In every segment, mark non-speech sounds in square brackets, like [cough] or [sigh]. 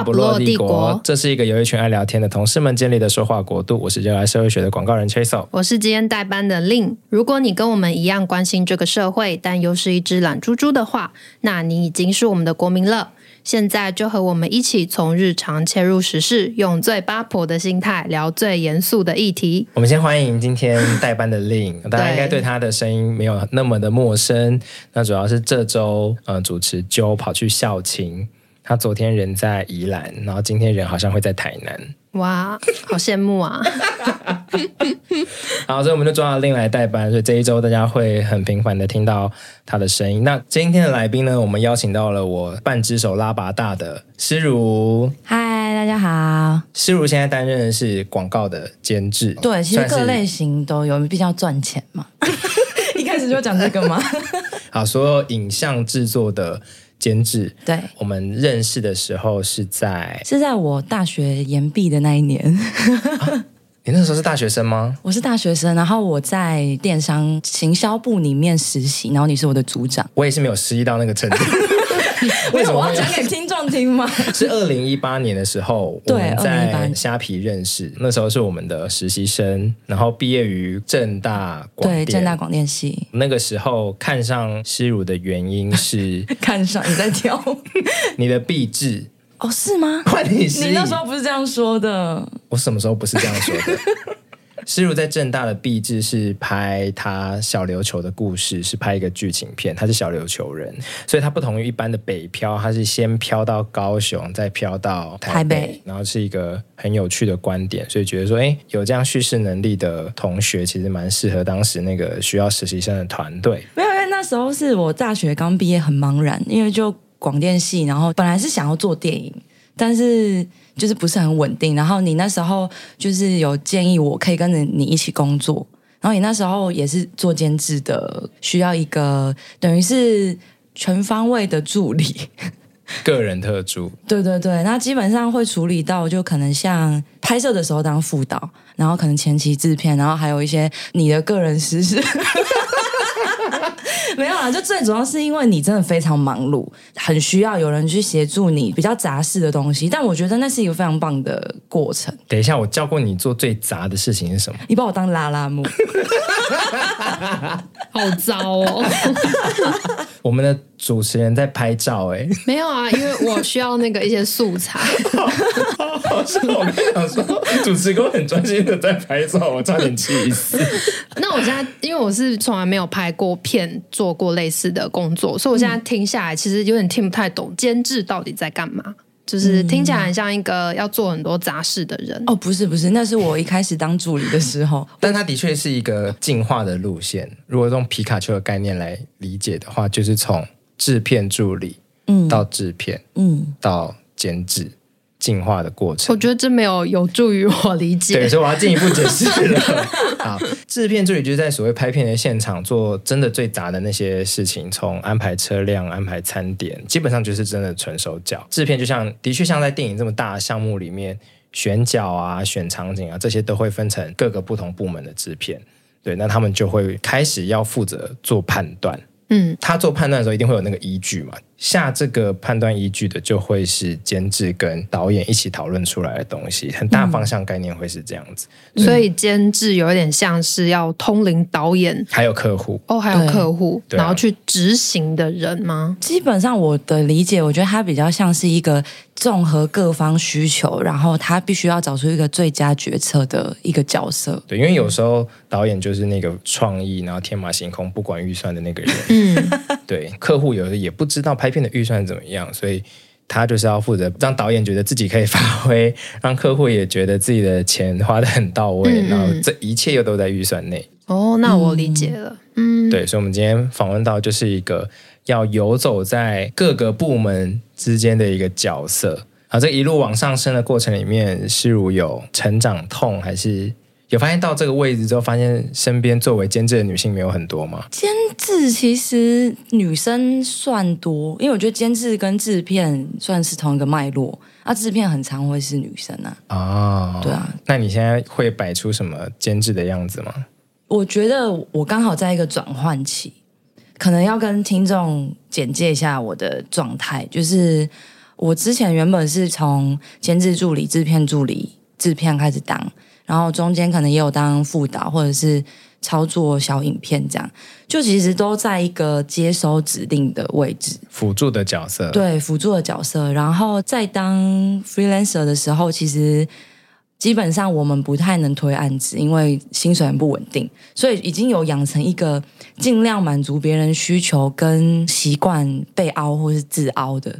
话不落帝国，这是一个由一群爱聊天的同事们建立的说话国度。我是热爱社会学的广告人 Chasel，我是今天代班的 Lin。如果你跟我们一样关心这个社会，但又是一只懒猪猪的话，那你已经是我们的国民了。现在就和我们一起从日常切入时事，用最八婆的心态聊最严肃的议题。我们先欢迎今天代班的 Lin，[laughs] 大家应该对他的声音没有那么的陌生。那主要是这周呃主持揪跑去校庆。他昨天人在宜兰，然后今天人好像会在台南。哇，好羡慕啊！[laughs] 好，所以我们就抓了 Lin 来代班，所以这一周大家会很频繁的听到他的声音。那今天的来宾呢，我们邀请到了我半只手拉拔大的诗如。嗨，大家好。诗如现在担任的是广告的监制，对，其实各类型都有，比较赚钱嘛。[laughs] [laughs] 一开始就讲这个吗？好，所有影像制作的。监制，对，我们认识的时候是在是在我大学研毕的那一年。啊，[laughs] 你那时候是大学生吗？我是大学生，然后我在电商行销部里面实习，然后你是我的组长。我也是没有实习到那个程度。[laughs] 为什么我要讲给听众听吗？[laughs] 是二零一八年的时候，我们在虾皮认识，那时候是我们的实习生，然后毕业于正大广电，对，正大广电系。那个时候看上诗如的原因是 [laughs] 看上你在挑你的壁纸哦，是吗？你你那时候不是这样说的，我什么时候不是这样说的？诗如在正大的毕制是拍他小琉球的故事，是拍一个剧情片。他是小琉球人，所以他不同于一般的北漂，他是先漂到高雄，再漂到台北，台北然后是一个很有趣的观点。所以觉得说，哎，有这样叙事能力的同学，其实蛮适合当时那个需要实习生的团队。没有，因为那时候是我大学刚毕业，很茫然，因为就广电系，然后本来是想要做电影，但是。就是不是很稳定，然后你那时候就是有建议我可以跟着你一起工作，然后你那时候也是做监制的，需要一个等于是全方位的助理，[laughs] 个人特助。对对对，那基本上会处理到就可能像拍摄的时候当副导，然后可能前期制片，然后还有一些你的个人私事。[laughs] [laughs] 没有啊，就最主要是因为你真的非常忙碌，很需要有人去协助你比较杂事的东西。但我觉得那是一个非常棒的过程。等一下，我教过你做最杂的事情是什么？你把我当拉拉木，[laughs] 好糟哦。[laughs] 我们的主持人在拍照，哎，没有啊，因为我需要那个一些素材。好 [laughs] 像我跟你讲说，主持人很专心的在拍照，我差点气死。那我现在，因为我是从来没有拍过片，做过类似的工作，所以我现在听下来，其实有点听不太懂监制到底在干嘛。就是听起来很像一个要做很多杂事的人。哦，不是不是，那是我一开始当助理的时候。[laughs] 但它的确是一个进化的路线。如果用皮卡丘的概念来理解的话，就是从制片助理，嗯，到制片，嗯，到监制。进化的过程，我觉得这没有有助于我理解。对，所以我要进一步解释了。[laughs] 好，制片助理就是在所谓拍片的现场做真的最杂的那些事情，从安排车辆、安排餐点，基本上就是真的纯手脚。制片就像的确像在电影这么大的项目里面，选角啊、选场景啊，这些都会分成各个不同部门的制片。对，那他们就会开始要负责做判断。嗯，他做判断的时候一定会有那个依据嘛。下这个判断依据的就会是监制跟导演一起讨论出来的东西，很大方向概念会是这样子。嗯、所以监制有点像是要通灵导演，还有客户哦，还有客户，然后去执行的人吗？基本上我的理解，我觉得他比较像是一个综合各方需求，然后他必须要找出一个最佳决策的一个角色。对，因为有时候导演就是那个创意，然后天马行空，不管预算的那个人。嗯，[laughs] 对，客户有的也不知道拍片的预算怎么样，所以他就是要负责让导演觉得自己可以发挥，让客户也觉得自己的钱花得很到位，嗯嗯，然后这一切又都在预算内。哦，那我理解了。嗯，对，所以，我们今天访问到就是一个要游走在各个部门之间的一个角色。啊，这一路往上升的过程里面，是如有成长痛还是？有发现到这个位置之后，发现身边作为监制的女性没有很多吗？监制其实女生算多，因为我觉得监制跟制片算是同一个脉络，啊，制片很常会是女生啊。哦，对啊。那你现在会摆出什么监制的样子吗？我觉得我刚好在一个转换期，可能要跟听众简介一下我的状态，就是。我之前原本是从监制助理、制片助理、制片开始当，然后中间可能也有当副导或者是操作小影片这样，就其实都在一个接收指令的位置，辅助的角色。对，辅助的角色。然后在当 freelancer 的时候，其实。基本上我们不太能推案子，因为薪水很不稳定，所以已经有养成一个尽量满足别人需求跟习惯被凹或是自凹的。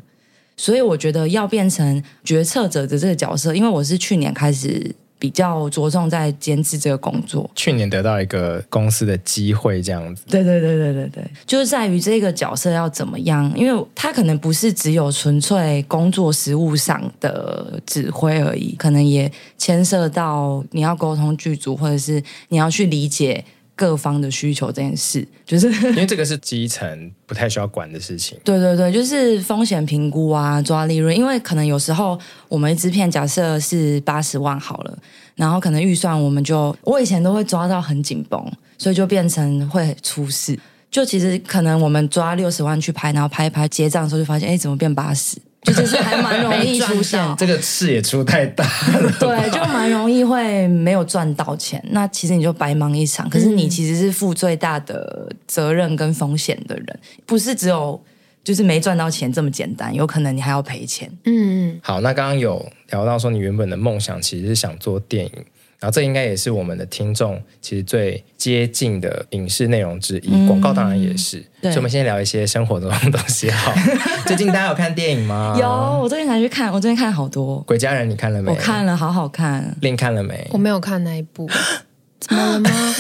所以我觉得要变成决策者的这个角色，因为我是去年开始。比较着重在监制这个工作。去年得到一个公司的机会，这样子。对对对对对对，就是在于这个角色要怎么样，因为他可能不是只有纯粹工作实务上的指挥而已，可能也牵涉到你要沟通剧组，或者是你要去理解。各方的需求这件事，就是因为这个是基层不太需要管的事情。[laughs] 对对对，就是风险评估啊，抓利润。因为可能有时候我们一支片假设是八十万好了，然后可能预算我们就我以前都会抓到很紧绷，所以就变成会出事。就其实可能我们抓六十万去拍，然后拍一拍结账的时候就发现，哎，怎么变八十？就就是还蛮容易 [laughs] 出现，这个事也出太大了，[laughs] 对，就蛮容易会没有赚到钱，那其实你就白忙一场。可是你其实是负最大的责任跟风险的人，不是只有就是没赚到钱这么简单，有可能你还要赔钱。嗯，好，那刚刚有聊到说你原本的梦想其实是想做电影。然后这应该也是我们的听众其实最接近的影视内容之一，嗯、广告当然也是。所以我们先聊一些生活中的东西。好，[laughs] 最近大家有看电影吗？有，我最近才去看，我最近看了好多。鬼家人你看了没？我看了，好好看。另看了没？我没有看那一部。怎么了吗？[laughs]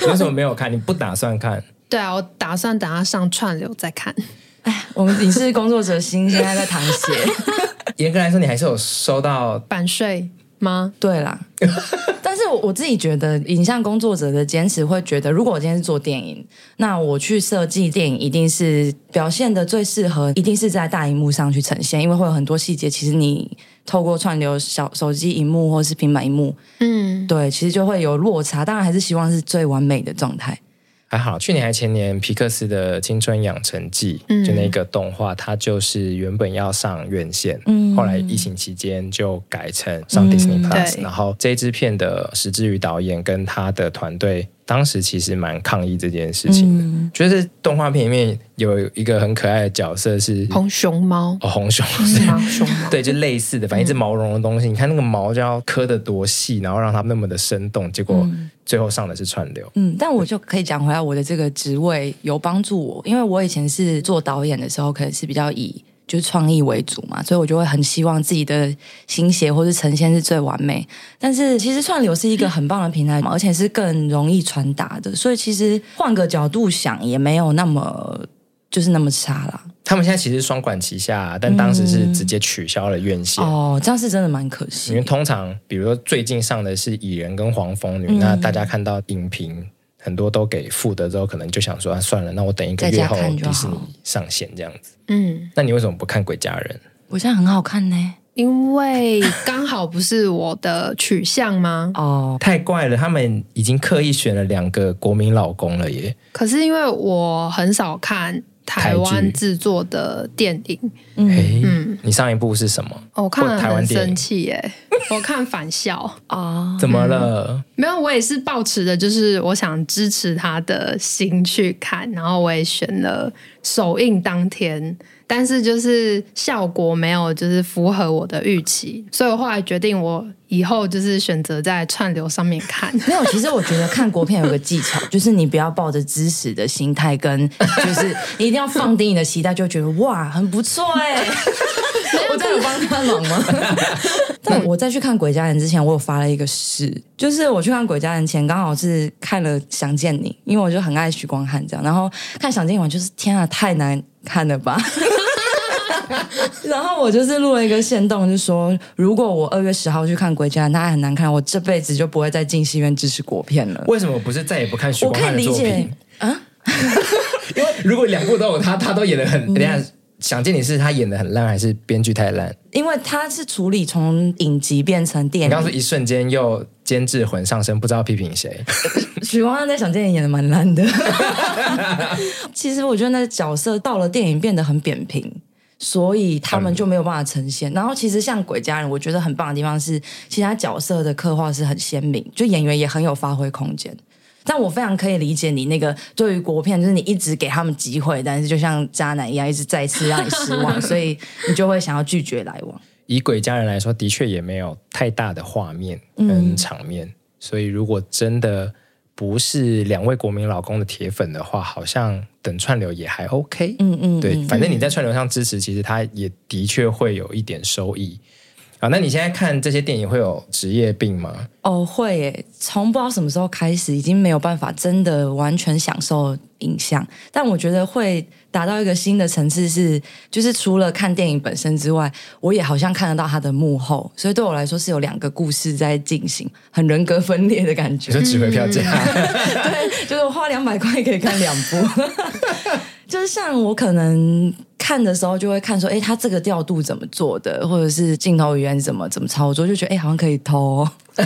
你为什么没有看？你不打算看？对啊，我打算等他上串流再看。哎，我们影视工作者心现在在淌血。严格来说，你还是有收到版税。吗？对啦，[laughs] 但是我我自己觉得，影像工作者的坚持会觉得，如果我今天是做电影，那我去设计电影，一定是表现的最适合，一定是在大荧幕上去呈现，因为会有很多细节，其实你透过串流小手机荧幕或是平板荧幕，嗯，对，其实就会有落差。当然还是希望是最完美的状态。还好，去年还前年，皮克斯的《青春养成记》嗯、就那个动画，它就是原本要上院线，嗯、后来疫情期间就改成上 Disney Plus，、嗯、然后这支片的石之宇导演跟他的团队。当时其实蛮抗议这件事情的，嗯、觉得动画片里面有一个很可爱的角色是红熊猫。哦，红熊熊猫。对，就类似的，反正一只毛茸茸的东西，嗯、你看那个毛就要刻得多细，然后让它那么的生动，结果最后上的是串流。嗯，但我就可以讲回来，我的这个职位有帮助我，因为我以前是做导演的时候，可能是比较以。就是创意为主嘛，所以我就会很希望自己的心血或是呈现是最完美。但是其实串流是一个很棒的平台嘛，而且是更容易传达的，所以其实换个角度想，也没有那么就是那么差啦。他们现在其实双管齐下，但当时是直接取消了院线。嗯、哦，这样是真的蛮可惜。因为通常比如说最近上的是《蚁人》跟《黄蜂女》，嗯，那大家看到影评。很多都给付的之后，可能就想说啊，算了，那我等一个月后迪士尼上线这样子。嗯，那你为什么不看《鬼家人》？我现在很好看呢，因为刚好不是我的取向吗？哦，太怪了，他们已经刻意选了两个国民老公了耶。可是因为我很少看。台湾制作的电影，嗯嗯，你上一部是什么？哦、我看了很生气耶！我看反校啊，怎么了、嗯？没有，我也是抱持的，就是我想支持他的心去看，然后我也选了首映当天。但是就是效果没有，就是符合我的预期，所以我后来决定，我以后就是选择在串流上面看。没有，其实我觉得看国片有个技巧，就是你不要抱着支持的心态，跟就是你一定要放低你的期待，就觉得哇很不错哎。[laughs] 我真的有帮他忙吗？[laughs] 但我在去看《鬼家人》之前，我有发了一个誓，就是我去看《鬼家人》前，刚好是看了《想见你》，因为我就很爱许光汉这样，然后看《想见你》就是天啊，太难看了吧。[laughs] 然后我就是录了一个线动，就说如果我二月十号去看《鬼家人》，他还很难看，我这辈子就不会再进戏院支持国片了。为什么不是再也不看许光汉的作品？啊？[laughs] 因为如果两部都有他，他都演的很，等下想见你是他演的很烂，还是编剧太烂？因为他是处理从影集变成电影，刚刚说一瞬间又监制魂上身，不知道批评谁。[laughs] 许光汉在想电影演的蛮烂的。[laughs] 其实我觉得那个角色到了电影变得很扁平。所以他们就没有办法呈现。然后其实像《鬼家人》，我觉得很棒的地方是，其他角色的刻画是很鲜明，就演员也很有发挥空间。但我非常可以理解你那个对于国片，就是你一直给他们机会，但是就像渣男一样，一直再次让你失望，[laughs] 所以你就会想要拒绝来往。以《鬼家人》来说，的确也没有太大的画面跟场面，嗯、所以如果真的。不是两位国民老公的铁粉的话，好像等串流也还 OK。嗯嗯，对，反正你在串流上支持，其实他也的确会有一点收益。啊，那你现在看这些电影会有职业病吗？哦，会耶，从不知道什么时候开始，已经没有办法真的完全享受影像。但我觉得会达到一个新的层次是，是就是除了看电影本身之外，我也好像看得到它的幕后。所以对我来说，是有两个故事在进行，很人格分裂的感觉。就值回票价，[laughs] 对，就是我花两百块可以看两部。[laughs] 就是像我可能看的时候就会看说，哎，他这个调度怎么做的，或者是镜头语言怎么怎么操作，就觉得哎，好像可以偷，[laughs]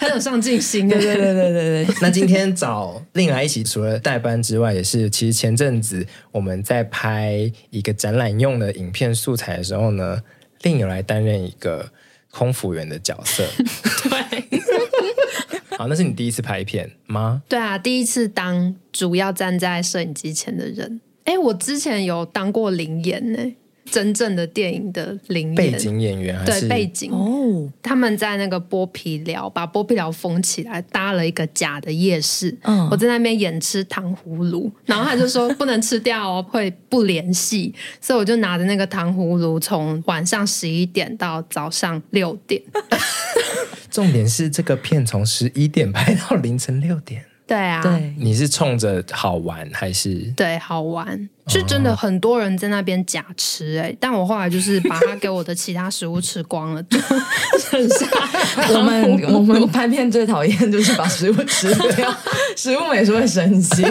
很有上进心。[laughs] 对对对对对对。那今天找令来一起，除了代班之外，也是其实前阵子我们在拍一个展览用的影片素材的时候呢，令有来担任一个空服员的角色。[laughs] 对。好，那是你第一次拍片吗？对啊，第一次当主要站在摄影机前的人。哎，我之前有当过灵演呢。真正的电影的灵背景演员对背景哦，他们在那个剥皮寮把剥皮寮封起来，搭了一个假的夜市。嗯，我在那边演吃糖葫芦，然后他就说不能吃掉哦，会不联系，所以我就拿着那个糖葫芦，从晚上十一点到早上六点。[laughs] 重点是这个片从十一点拍到凌晨六点。对啊，对，你是冲着好玩还是？对，好玩。是真的，很多人在那边假吃哎、欸，但我后来就是把他给我的其他食物吃光了，就 [laughs] 剩下 [laughs] 我们我们拍片最讨厌就是把食物吃掉，[laughs] 食物也是会生气。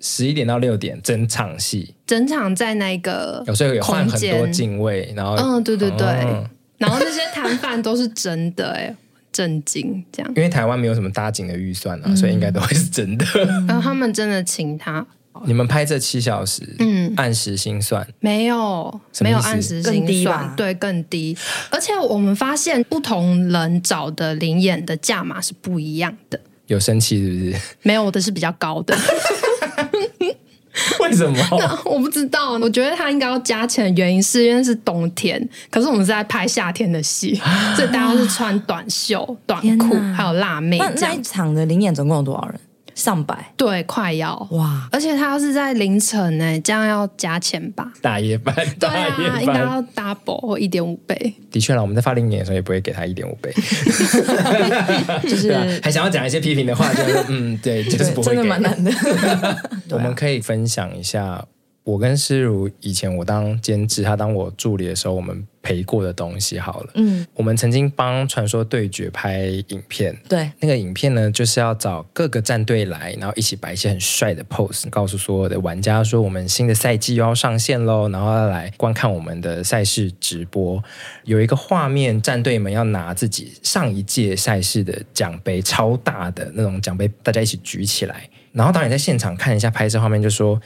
十一点到六点，整场戏，整场在那个有时候有换很多敬畏，然后嗯，对对对，哦、然后那些摊贩都是真的哎、欸。震惊，这样，因为台湾没有什么搭景的预算啊，嗯、所以应该都会是真的。然后 [laughs] 他们真的请他，你们拍这七小时，嗯，按时薪算？没有，没有按时薪算，对，更低。而且我们发现，不同人找的灵演的价码是不一样的。有生气是不是？[laughs] 没有，我的是比较高的。[laughs] 为什么？[laughs] 我不知道。我觉得他应该要加钱的原因是因为是冬天，可是我们是在拍夏天的戏，[laughs] 所以大家是穿短袖、短裤，还有辣妹。那那一场的零演总共有多少人？上百，对，快要哇！而且他要是在凌晨呢，这样要加钱吧？大夜班，大夜班，对啊，应该要 double 或一点五倍。的确啦，我们在发零年的时候也不会给他一点五倍，[laughs] 就是还想要讲一些批评的话，就是嗯，对，就是不会，真的蛮难的。[laughs] 我们可以分享一下。我跟诗如以前我当监制，他当我助理的时候，我们陪过的东西好了。嗯，我们曾经帮《传说对决》拍影片。对，那个影片呢，就是要找各个战队来，然后一起摆一些很帅的 pose，告诉所有的玩家说我们新的赛季又要上线喽，然后要来观看我们的赛事直播。有一个画面，战队们要拿自己上一届赛事的奖杯，超大的那种奖杯，大家一起举起来。然后导演在现场看一下拍摄画面，就说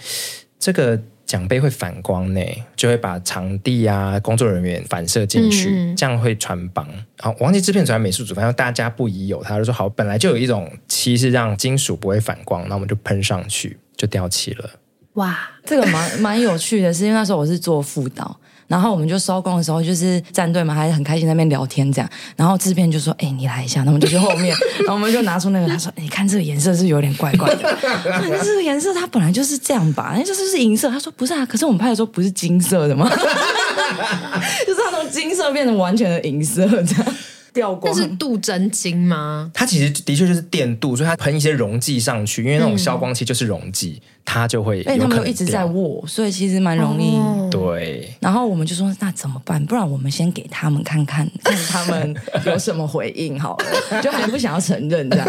这个。奖杯会反光呢，就会把场地啊、工作人员反射进去，这样会穿帮。然后忘记制片组还美术组，反正大家不疑有他，就说好，本来就有一种漆是让金属不会反光，那我们就喷上去，就掉漆了。哇，这个蛮蛮有趣的，是因为那时候我是做副导。然后我们就收工的时候，就是战队嘛还很开心在那边聊天这样。然后制片就说：“哎、你来一下。”那我们就去后面，[laughs] 然后我们就拿出那个，他说：“你看这个颜色是有点怪怪的。[laughs] 这个颜色它本来就是这样吧？那就是是银色。”他说：“不是啊，可是我们拍的时候不是金色的吗？[laughs] 就是它从金色变成完全的银色这样。”掉光，那是镀真金吗？它其实的确就是电镀，所以它喷一些溶剂上去，因为那种消光器就是溶剂，嗯、它就会。哎，他们一直在握，所以其实蛮容易。哦、对。然后我们就说，那怎么办？不然我们先给他们看看，看他们有什么回应好了，就还不想要承认这样。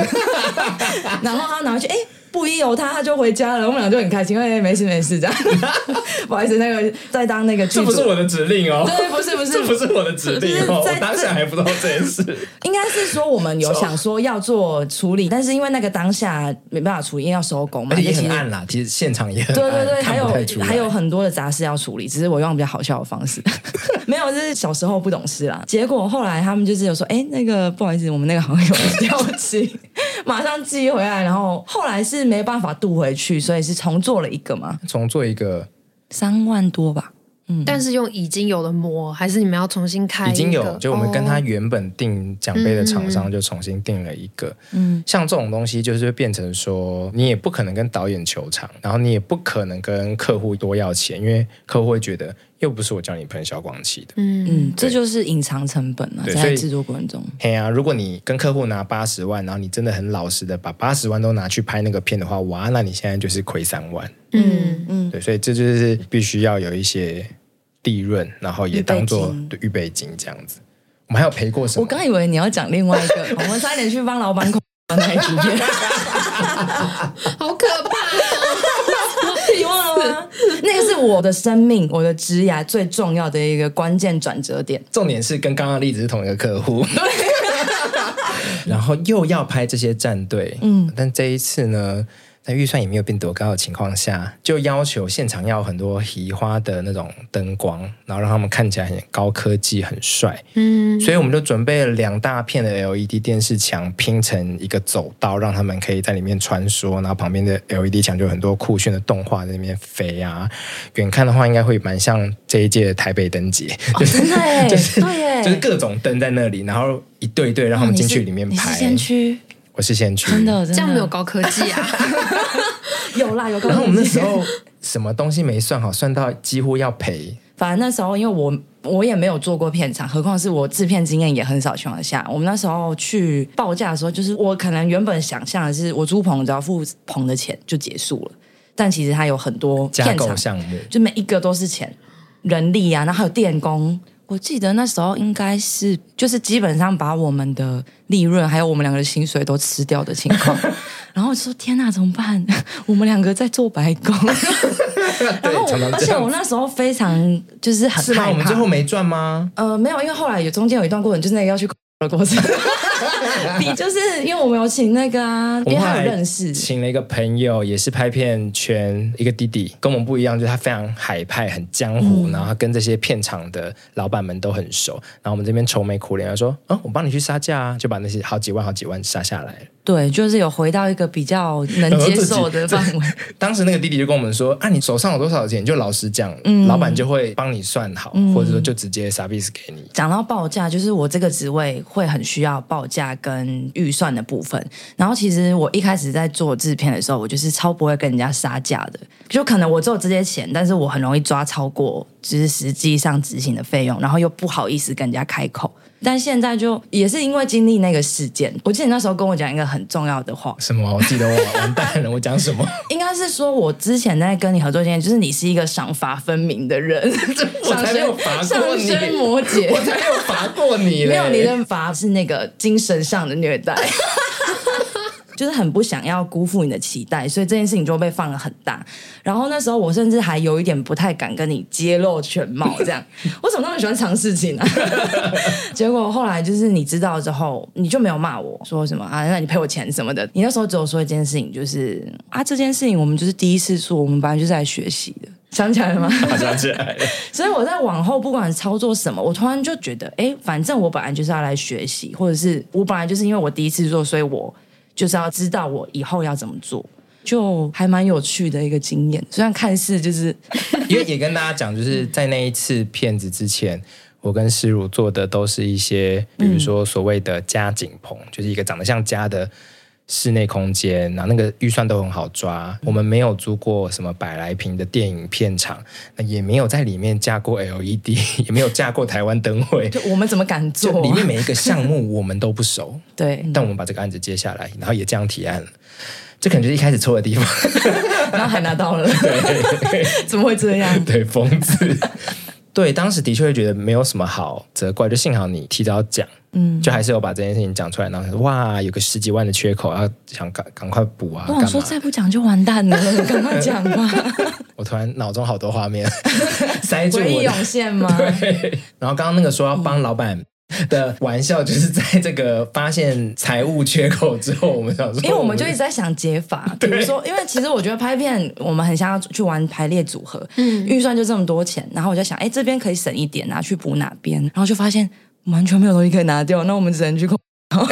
[laughs] 然后他拿回去，哎。不一有他，他就回家了。我们俩就很开心，哎，没事没事，这样。[laughs] 不好意思，那个在当那个这不是我的指令哦。对，不是不是，这不是我的指令哦。我当下还不知道这件事。应该是说我们有想说要做处理，但是因为那个当下没办法处理，因为要收工嘛，也很暗啦。其实现场也很暗，对对对，还有还有很多的杂事要处理，只是我用比较好笑的方式。[laughs] 没有，就是小时候不懂事啦。结果后来他们就是有说，哎，那个不好意思，我们那个好像有掉漆，[laughs] 马上寄回来。然后后来是没办法渡回去，所以是重做了一个嘛，重做一个三万多吧。嗯，但是用已经有的膜，还是你们要重新开？已经有，就我们跟他原本定奖杯的厂商就重新定了一个。嗯，像这种东西就是变成说，你也不可能跟导演求偿，然后你也不可能跟客户多要钱，因为客户会觉得又不是我叫你喷消光器的。嗯嗯，这就是隐藏成本了，在制作过程中。嘿啊，如果你跟客户拿八十万，然后你真的很老实的把八十万都拿去拍那个片的话，哇，那你现在就是亏三万。嗯嗯，对，所以这就是必须要有一些。利润，然后也当做预备金这样子。我们还有赔过什么？我刚以为你要讲另外一个，[laughs] 我们差点去帮老板口那一支片，[laughs] [laughs] 好可怕哦！[laughs] 那个是我的生命，我的职涯最重要的一个关键转折点。重点是跟刚刚的例子是同一个客户，[laughs] 然后又要拍这些战队，嗯，但这一次呢？在预算也没有变多高的情况下，就要求现场要很多移花的那种灯光，然后让他们看起来很高科技、很帅。嗯，所以我们就准备了两大片的 LED 电视墙拼成一个走道，让他们可以在里面穿梭。然后旁边的 LED 墙就有很多酷炫的动画在那边飞啊。远看的话，应该会蛮像这一届的台北灯节，哦、[laughs] 就是就是就是各种灯在那里，然后一对一对让他们进去里面拍。我是先驱，真的，真的这样没有高科技啊？[laughs] 有啦，有高科技。然后我们那时候什么东西没算好，算到几乎要赔。反正那时候，因为我我也没有做过片场，何况是我制片经验也很少情况下，我们那时候去报价的时候，就是我可能原本想象的是，我租棚只要付棚的钱就结束了，但其实它有很多加构项目，就每一个都是钱，人力啊，然后还有电工。我记得那时候应该是，就是基本上把我们的利润还有我们两个的薪水都吃掉的情况。[laughs] 然后我就说：“天哪，怎么办？[laughs] 我们两个在做白工。[laughs] ”然后我，而且我那时候非常就是很害怕。是吗？我们最后没赚吗？呃，没有，因为后来有中间有一段过程，就是那个要去。的过程，[laughs] 你就是因为我们有请那个啊，因为他有认识，请了一个朋友，也是拍片圈一个弟弟，跟我们不一样，就是他非常海派，很江湖，嗯、然后他跟这些片场的老板们都很熟。然后我们这边愁眉苦脸，他说：“嗯、哦，我帮你去杀价啊，就把那些好几万、好几万杀下来。”对，就是有回到一个比较能接受的范围。[laughs] 当时那个弟弟就跟我们说：“啊，你手上有多少钱，就老实讲，嗯、老板就会帮你算好，嗯、或者说就直接 service 给你。”讲到报价，就是我这个职位会很需要报价价跟预算的部分。然后其实我一开始在做制片的时候，我就是超不会跟人家杀价的，就可能我只有这些钱，但是我很容易抓超过，就是实际上执行的费用，然后又不好意思跟人家开口。但现在就也是因为经历那个事件，我记得你那时候跟我讲一个很重要的话。什么？我记得我完蛋了，我讲什么？[laughs] 应该是说我之前在跟你合作之前，就是你是一个赏罚分明的人。[laughs] 我才没有罚过你，摩羯，我才没有罚过你。没有，你的罚是那个精神上的虐待。就是很不想要辜负你的期待，所以这件事情就被放了很大。然后那时候我甚至还有一点不太敢跟你揭露全貌，这样 [laughs] 我怎么那么喜欢藏事情呢、啊？[laughs] 结果后来就是你知道之后，你就没有骂我说什么啊？那你赔我钱什么的？你那时候只有说一件事情，就是啊，这件事情我们就是第一次做，我们本来就是来学习的。想起来了吗？想起来了。所以我在往后不管操作什么，我突然就觉得，哎，反正我本来就是要来学习，或者是我本来就是因为我第一次做，所以我。就是要知道我以后要怎么做，就还蛮有趣的一个经验。虽然看似就是，[laughs] 因为也跟大家讲，就是在那一次骗子之前，我跟施如做的都是一些，比如说所谓的加景棚，就是一个长得像家的室内空间，然后那个预算都很好抓。嗯、我们没有租过什么百来平的电影片场，那也没有在里面架过 LED，[laughs] 也没有架过台湾灯会。就我们怎么敢做？里面每一个项目我们都不熟。[laughs] 对，但我们把这个案子接下来，然后也这样提案了，这可能就是一开始错的地方，[laughs] 然后还拿到了，对，怎么会这样？对，疯子。对，当时的确会觉得没有什么好责怪，就幸好你提早讲，嗯，就还是有把这件事情讲出来，然后说哇，有个十几万的缺口，要想赶赶快补啊！我说再不讲就完蛋了，[laughs] 赶快讲吧！[laughs] 我突然脑中好多画面 [laughs] 塞住我，回忆涌现吗？对。然后刚刚那个说要帮老板 [laughs] 的玩笑，就是在这个发现财务缺口之后，我们想说，因为我们就一直在想解法，比如说，因为其实我觉得拍片，我们很想要去玩排列组合，嗯，预算就这么多钱，然后我就想，哎，这边可以省一点，拿去补哪边，然后就发现完全没有东西可以拿掉，那我们只能去控。[laughs]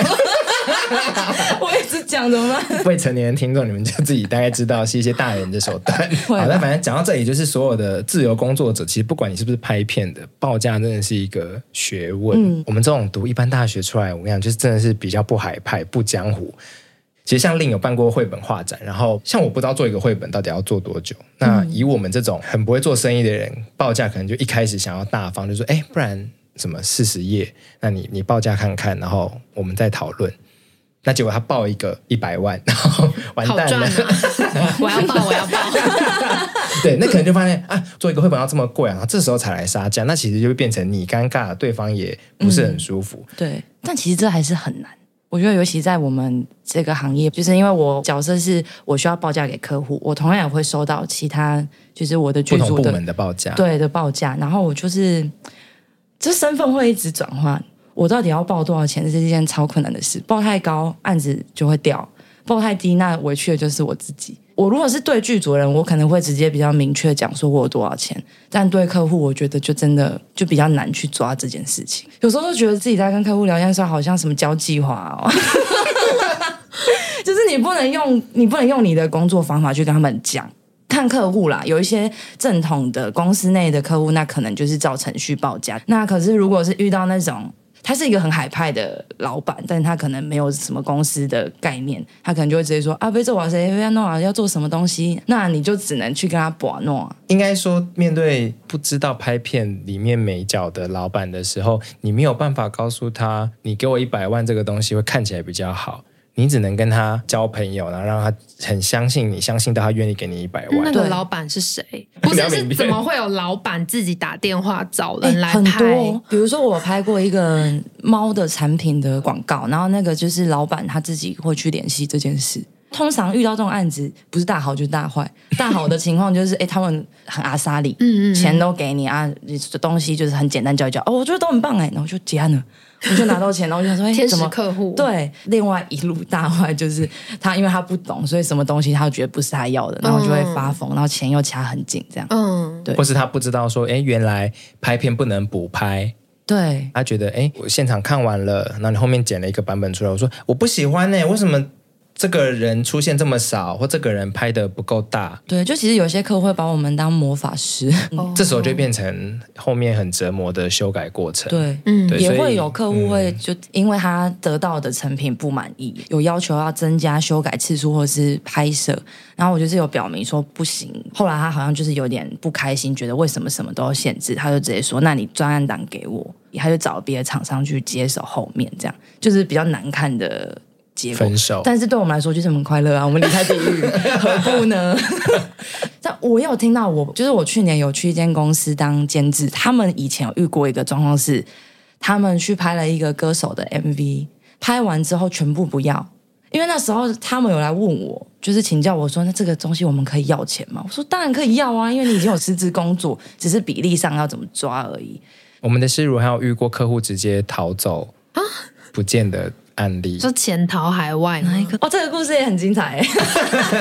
怎么办？[laughs] 未成年人听众，你们就自己大概知道是一些大人的手段。[laughs] 好，那反正讲到这里，就是所有的自由工作者，其实不管你是不是拍片的，报价真的是一个学问。嗯、我们这种读一般大学出来，我跟你讲，就是真的是比较不海派、不江湖。其实像令有办过绘本画展，然后像我不知道做一个绘本到底要做多久。那以我们这种很不会做生意的人，报价可能就一开始想要大方，就说：“哎，不然。”什么四十页？那你你报价看看，然后我们再讨论。那结果他报一个一百万，然后 [laughs] 完蛋了。啊、[laughs] 我要报，我要报。[laughs] 对，那可能就发现啊，做一个绘本要这么贵啊，然后这时候才来杀价，那其实就会变成你尴尬，对方也不是很舒服。嗯、对，但其实这还是很难。我觉得尤其在我们这个行业，就是因为我角色是我需要报价给客户，我同样也会收到其他就是我的剧组的部门的报价，对的报价，然后我就是。这身份会一直转换，我到底要报多少钱？这是一件超困难的事。报太高，案子就会掉；报太低，那委屈的就是我自己。我如果是对剧组人，我可能会直接比较明确讲说我有多少钱。但对客户，我觉得就真的就比较难去抓这件事情。有时候都觉得自己在跟客户聊天的时候，好像什么交际花哦，[laughs] 就是你不能用你不能用你的工作方法去跟他们讲。看客户啦，有一些正统的公司内的客户，那可能就是照程序报价。那可是如果是遇到那种，他是一个很海派的老板，但他可能没有什么公司的概念，他可能就会直接说啊，别做我谁要弄啊，要做什么东西，那你就只能去跟他把弄。应该说，面对不知道拍片里面美角的老板的时候，你没有办法告诉他，你给我一百万这个东西会看起来比较好。你只能跟他交朋友，然后让他很相信你，相信到他愿意给你一百万。那个老板是谁？不是，是怎么会有老板自己打电话找人来拍？很多，比如说我拍过一个猫的产品的广告，然后那个就是老板他自己会去联系这件事。通常遇到这种案子，不是大好就是大坏。大好的情况就是，哎，他们很阿莎里，嗯嗯，钱都给你啊，你的东西就是很简单交一交，哦，我觉得都很棒哎，然后就结案了。我就拿到钱，然后我就想说，哎，什么客户。对，另外一路大坏就是他，因为他不懂，所以什么东西他觉得不是他要的，然后就会发疯，然后钱又掐很紧，这样。嗯，对。或是他不知道说，哎，原来拍片不能补拍。对。他觉得，哎，我现场看完了，然后你后面剪了一个版本出来，我说我不喜欢呢，为什么？这个人出现这么少，或这个人拍的不够大，对，就其实有些客户会把我们当魔法师，嗯、这时候就变成后面很折磨的修改过程。对，嗯，也会有客户会就因为他得到的成品不满意，嗯、有要求要增加修改次数或是拍摄，然后我就是有表明说不行。后来他好像就是有点不开心，觉得为什么什么都要限制，他就直接说：“那你专案档给我。”他就找别的厂商去接手后面，这样就是比较难看的。分手，但是对我们来说就是很快乐啊！我们离开地狱，[laughs] 何不呢？[laughs] 但我有听到我，我就是我去年有去一间公司当监制，他们以前有遇过一个状况是，他们去拍了一个歌手的 MV，拍完之后全部不要，因为那时候他们有来问我，就是请教我说，那这个东西我们可以要钱吗？我说当然可以要啊，因为你已经有实质工作，只是比例上要怎么抓而已。我们的师如还有遇过客户直接逃走啊，不见得。案例就潜逃海外那一个哦，这个故事也很精彩。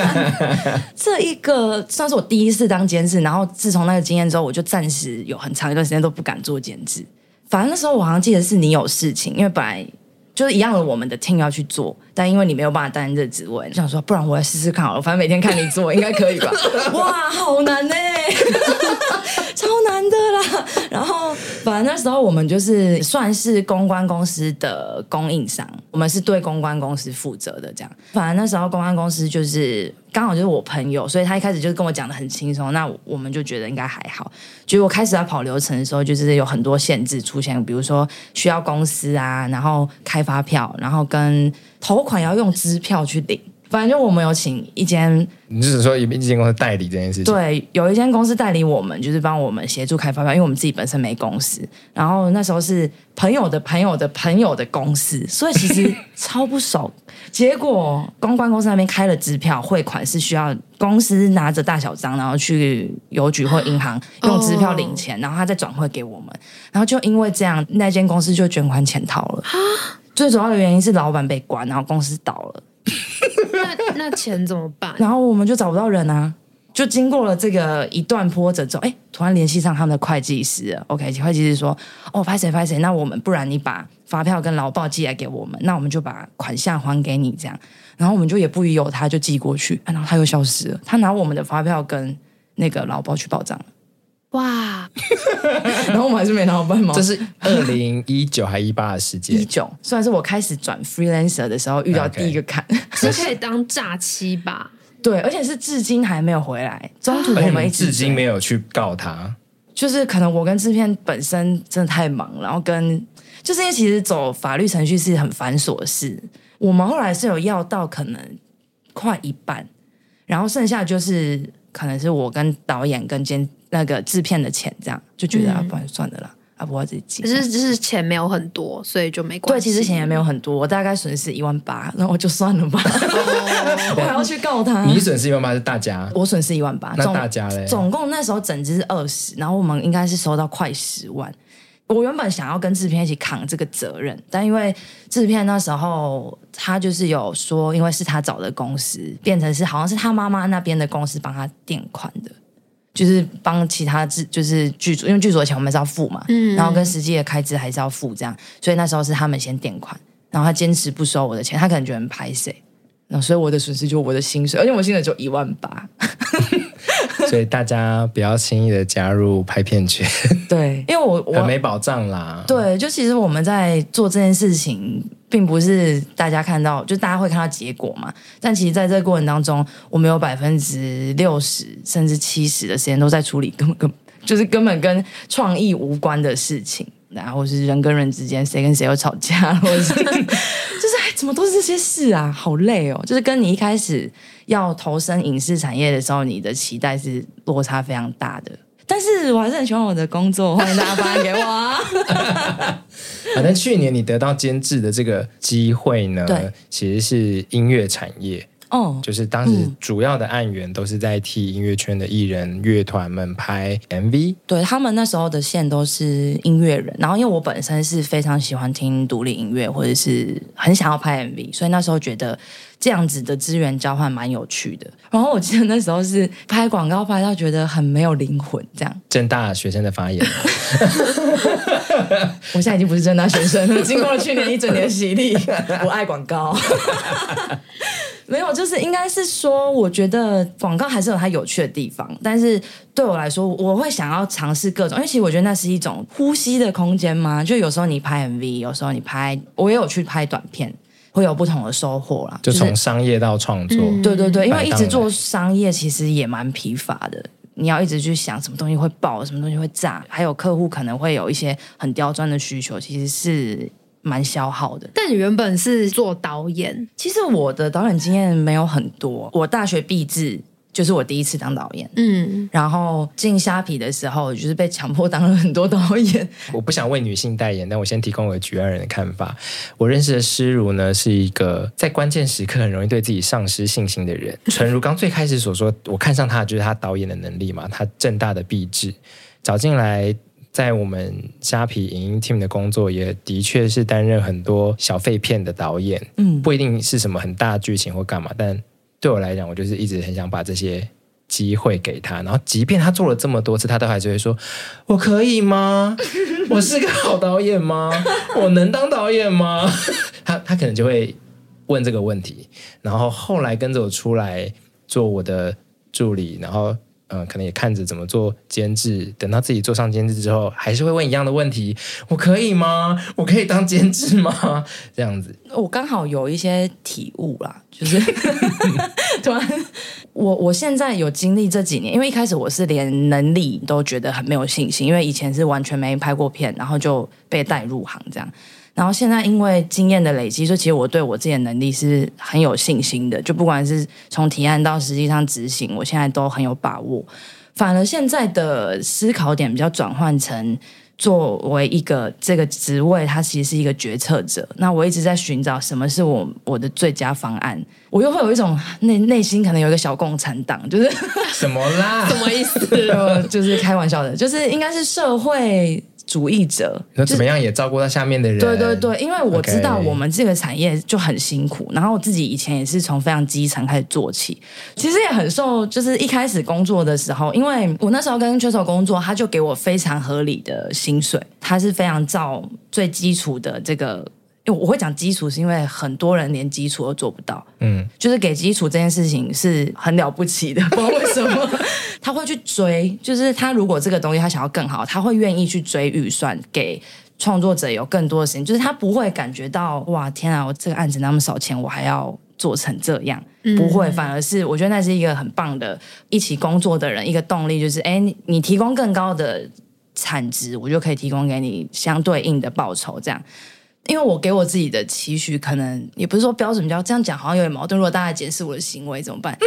[laughs] 这一个算是我第一次当监制，然后自从那个经验之后，我就暂时有很长一段时间都不敢做监制。反正那时候我好像记得是你有事情，因为本来就是一样的，我们的 team 要去做，但因为你没有办法担任这个职位，就想说不然我来试试看好了，反正每天看你做应该可以吧？[laughs] 哇，好难呢。超难的啦，[laughs] 然后反正那时候我们就是算是公关公司的供应商，我们是对公关公司负责的这样。反正那时候公关公司就是刚好就是我朋友，所以他一开始就跟我讲得很轻松，那我们就觉得应该还好。结果开始要跑流程的时候，就是有很多限制出现，比如说需要公司啊，然后开发票，然后跟投款要用支票去领。反正就我们有请一间，你是说一间公司代理这件事情？对，有一间公司代理我们，就是帮我们协助开发票，因为我们自己本身没公司。然后那时候是朋友的朋友的朋友的公司，所以其实超不熟。结果公关公司那边开了支票，汇款是需要公司拿着大小章，然后去邮局或银行用支票领钱，然后他再转汇给我们。然后就因为这样，那间公司就卷款潜逃了。最主要的原因是老板被关，然后公司倒了。那钱怎么办？然后我们就找不到人啊，就经过了这个一段波折之后，哎，突然联系上他们的会计师。OK，会计师说：“哦，拍谁拍谁，那我们不然你把发票跟劳报寄来给我们，那我们就把款项还给你。”这样，然后我们就也不疑有他，就寄过去，然后他又消失了。他拿我们的发票跟那个劳报去报账。哇！[laughs] 然后我们还是没拿到半吗。这是二零一九还一八的时间？一九，算是我开始转 freelancer 的时候遇到第一个坎.是可以当诈欺吧？对，而且是至今还没有回来。中途我们至今没有去告他，就是可能我跟制片本身真的太忙，然后跟就是因为其实走法律程序是很繁琐的事。我们后来是有要到可能快一半，然后剩下就是可能是我跟导演跟监。那个制片的钱，这样就觉得啊，不然算了啦，嗯、啊，不要自己记。可是就是钱没有很多，所以就没关系。对，其实钱也没有很多，我大概损失一万八，那我就算了吧。[laughs] 我还要去告他。你损失一万八是大家，我损失一万八，那大家嘞？总共那时候整支是二十，然后我们应该是收到快十万。我原本想要跟制片一起扛这个责任，但因为制片那时候他就是有说，因为是他找的公司，变成是好像是他妈妈那边的公司帮他垫款的。就是帮其他制，就是剧组，因为剧组的钱我们是要付嘛，嗯，然后跟实际的开支还是要付，这样，所以那时候是他们先垫款，然后他坚持不收我的钱，他可能觉得很拍谢，然后所以我的损失就我的薪水，而且我薪水就一万八。[laughs] 所以大家不要轻易的加入拍片圈，对，因为我我很没保障啦。对，就其实我们在做这件事情，并不是大家看到，就大家会看到结果嘛。但其实在这个过程当中，我们有百分之六十甚至七十的时间都在处理根本根就是根本跟创意无关的事情，然后是人跟人之间谁跟谁又吵架，或者是 [laughs] 就是哎，怎么都是这些事啊，好累哦。就是跟你一开始。要投身影视产业的时候，你的期待是落差非常大的。但是我还是很喜欢我的工作，欢迎大家发给我啊！[laughs] 反正去年你得到监制的这个机会呢，其实是音乐产业。哦，就是当时主要的案源都是在替音乐圈的艺人、乐团们拍 MV，对，他们那时候的线都是音乐人。然后因为我本身是非常喜欢听独立音乐，或者是很想要拍 MV，所以那时候觉得这样子的资源交换蛮有趣的。[laughs] 然后我记得那时候是拍广告拍到觉得很没有灵魂，这样。正大学生的发言，[laughs] [laughs] 我现在已经不是正大学生了，[laughs] 经过了去年一整年的洗礼，[laughs] 我爱广告。没有，就是应该是说，我觉得广告还是有它有趣的地方，但是对我来说，我会想要尝试各种，因为其实我觉得那是一种呼吸的空间嘛。就有时候你拍 MV，有时候你拍，我也有去拍短片，会有不同的收获啦。就从商业到创作，嗯，对对对，因为一直做商业其实也蛮疲乏的，你要一直去想什么东西会爆，什么东西会炸，还有客户可能会有一些很刁钻的需求，其实是。蛮消耗的，但你原本是做导演，其实我的导演经验没有很多。我大学毕制就是我第一次当导演，嗯，然后进虾皮的时候，就是被强迫当了很多导演。[laughs] 我不想为女性代言，但我先提供我局外人的看法。我认识的诗如呢，是一个在关键时刻很容易对自己丧失信心的人。[laughs] 诚如刚最开始所说，我看上他的就是他导演的能力嘛，他正大的毕制找进来。在我们虾皮影音 team 的工作，也的确是担任很多小废片的导演，嗯，不一定是什么很大的剧情或干嘛，但对我来讲，我就是一直很想把这些机会给他。然后，即便他做了这么多次，他都还是会说：“我可以吗？[laughs] 我是个好导演吗？我能当导演吗？” [laughs] 他他可能就会问这个问题。然后后来跟着我出来做我的助理，然后。嗯，可能也看着怎么做监制，等到自己做上监制之后，还是会问一样的问题：我可以吗？我可以当监制吗？这样子，我刚好有一些体悟啦，就是 [laughs] 突然，我我现在有经历这几年，因为一开始我是连能力都觉得很没有信心，因为以前是完全没拍过片，然后就被带入行这样。然后现在因为经验的累积，所以其实我对我自己的能力是很有信心的。就不管是从提案到实际上执行，我现在都很有把握。反而现在的思考点比较转换成，作为一个这个职位，它其实是一个决策者。那我一直在寻找什么是我我的最佳方案。我又会有一种内内心可能有一个小共产党，就是 [laughs] 什么啦？[laughs] 什么意思？就是开玩笑的，就是应该是社会。主义者，那怎么样也照顾到下面的人？对对对，因为我知道我们这个产业就很辛苦，然后我自己以前也是从非常基层开始做起，其实也很受，就是一开始工作的时候，因为我那时候跟缺手工作，他就给我非常合理的薪水，他是非常照最基础的这个。因为我会讲基础，是因为很多人连基础都做不到。嗯，就是给基础这件事情是很了不起的，不知道为什么 [laughs] 他会去追。就是他如果这个东西他想要更好，他会愿意去追预算，给创作者有更多的时间。就是他不会感觉到哇天啊，我这个案子那么少钱，我还要做成这样，不会，反而是我觉得那是一个很棒的一起工作的人一个动力，就是哎，你你提供更高的产值，我就可以提供给你相对应的报酬，这样。因为我给我自己的期许，可能也不是说标准比较这样讲，好像有点矛盾。如果大家检视我的行为怎么办？[laughs]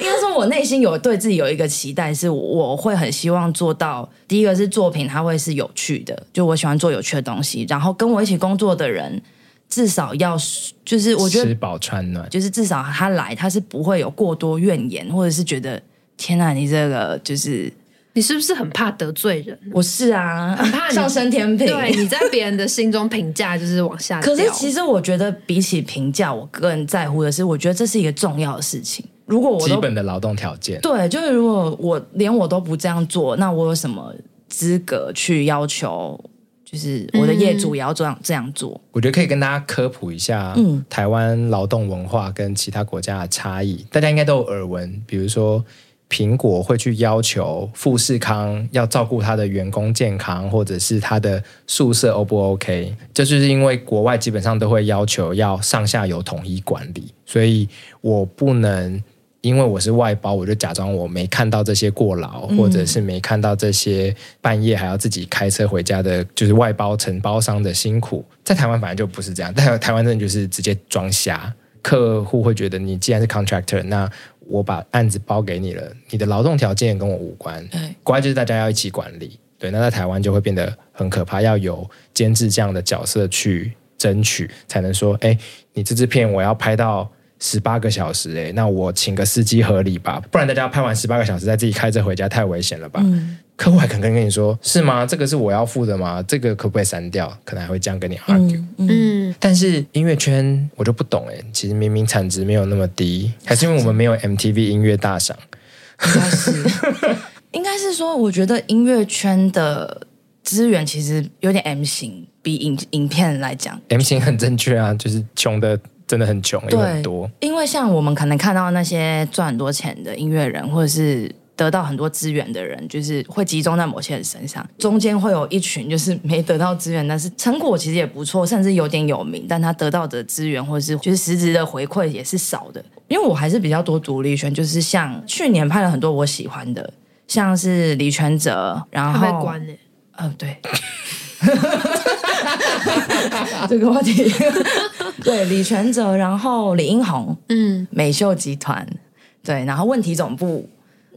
应该说，我内心有对自己有一个期待，是我会很希望做到。第一个是作品，它会是有趣的，就我喜欢做有趣的东西。然后跟我一起工作的人，至少要就是我觉得吃饱穿暖，就是至少他来，他是不会有过多怨言，或者是觉得天哪，你这个就是。你是不是很怕得罪人？我是啊，很怕上升天平。对，你在别人的心中评价就是往下掉。可是其实我觉得，比起评价，我更在乎的是，我觉得这是一个重要的事情。如果我基本的劳动条件，对，就是如果我连我都不这样做，那我有什么资格去要求？就是我的业主也要这样这样做？我觉得可以跟大家科普一下，嗯，台湾劳动文化跟其他国家的差异，大家应该都有耳闻，比如说。苹果会去要求富士康要照顾他的员工健康，或者是他的宿舍 O 不 OK？这就是因为国外基本上都会要求要上下游统一管理，所以我不能因为我是外包，我就假装我没看到这些过劳，或者是没看到这些半夜还要自己开车回家的，就是外包承包商的辛苦。在台湾反正就不是这样，但台湾真的就是直接装瞎，客户会觉得你既然是 contractor，那我把案子包给你了，你的劳动条件跟我无关。对，国外就是大家要一起管理。对，那在台湾就会变得很可怕，要有监制这样的角色去争取，才能说，哎，你这支片我要拍到十八个小时，哎，那我请个司机合理吧？不然大家拍完十八个小时再自己开车回家，太危险了吧？嗯客户还肯跟跟你说是吗？这个是我要付的吗？这个可不可以删掉？可能还会这样跟你 argue。嗯，嗯，但是音乐圈我就不懂哎，其实明明产值没有那么低，还是因为我们没有 MTV 音乐大赏？应该是，[laughs] 应该是说，我觉得音乐圈的资源其实有点 M 型，比影影片来讲，M 型很正确啊，就是穷的真的很穷，对，很多。因为像我们可能看到那些赚很多钱的音乐人，或者是。得到很多资源的人，就是会集中在某些人身上，中间会有一群就是没得到资源，但是成果其实也不错，甚至有点有名，但他得到的资源或者是就是实质的回馈也是少的。因为我还是比较多独立圈，就是像去年拍了很多我喜欢的，像是李权哲，然后关呢？嗯、呃，对，这个话题，[laughs] 对李权哲，然后李英宏，嗯，美秀集团，对，然后问题总部。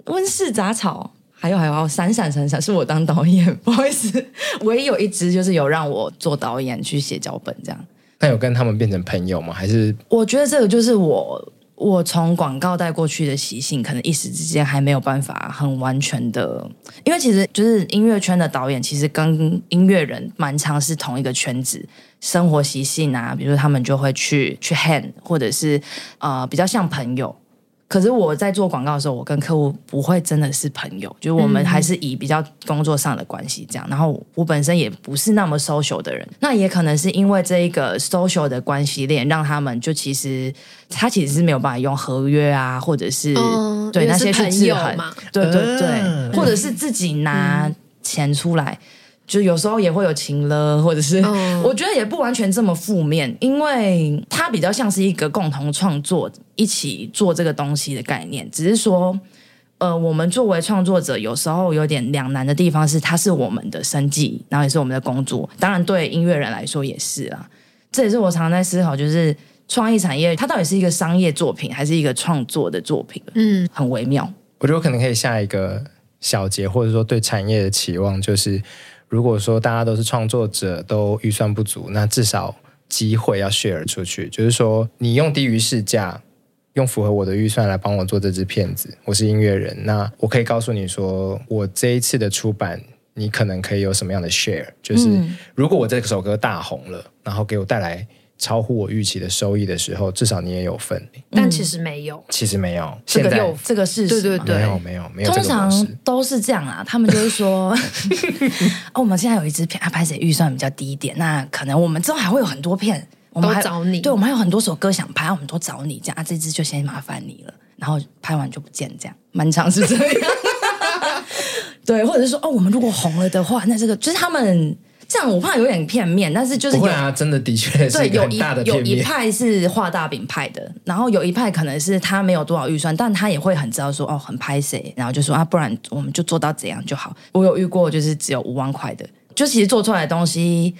温室杂草，还有还有，闪闪闪闪是我当导演，[laughs] 不好意思，唯一有一支就是有让我做导演去写脚本这样。那有跟他们变成朋友吗？还是我觉得这个就是我我从广告带过去的习性，可能一时之间还没有办法很完全的，因为其实就是音乐圈的导演，其实跟音乐人蛮常是同一个圈子，生活习性啊，比如说他们就会去去 hand，或者是呃比较像朋友。可是我在做广告的时候，我跟客户不会真的是朋友，就是我们还是以比较工作上的关系这样。然后我本身也不是那么 social 的人，那也可能是因为这一个 social 的关系链，让他们就其实他其实是没有办法用合约啊，或者是、嗯、对那些去制衡，对对对，嗯、或者是自己拿钱出来。就有时候也会有情了，或者是、oh. [laughs] 我觉得也不完全这么负面，因为它比较像是一个共同创作、一起做这个东西的概念。只是说，呃，我们作为创作者，有时候有点两难的地方是，它是我们的生计，然后也是我们的工作。当然，对音乐人来说也是啊。这也是我常常在思考，就是创意产业它到底是一个商业作品，还是一个创作的作品？嗯，很微妙。我觉得我可能可以下一个小结，或者说对产业的期望，就是如果说大家都是创作者，都预算不足，那至少机会要 share 出去。就是说，你用低于市价。用符合我的预算来帮我做这支片子，我是音乐人，那我可以告诉你说，我这一次的出版，你可能可以有什么样的 share？就是如果我这首歌大红了，然后给我带来超乎我预期的收益的时候，至少你也有份。但其实没有，其实没有，这个有这个事实，对对对，没有没有没有。通常都是这样啊，他们就是说，[laughs] 哦，我们现在有一支片，啊，拍摄预算比较低一点，那可能我们之后还会有很多片。我们还找你，对，我们还有很多首歌想拍，我们都找你，这样啊，这支就先麻烦你了，然后拍完就不见，这样蛮常是这样。[laughs] 对，或者是说，哦，我们如果红了的话，那这个就是他们这样，我怕有点片面，但是就是不会啊，真的的确是。对，有一有一派是画大饼派的，然后有一派可能是他没有多少预算，但他也会很知道说，哦，很拍谁，然后就说啊，不然我们就做到怎样就好。我有遇过，就是只有五万块的，就其实做出来的东西。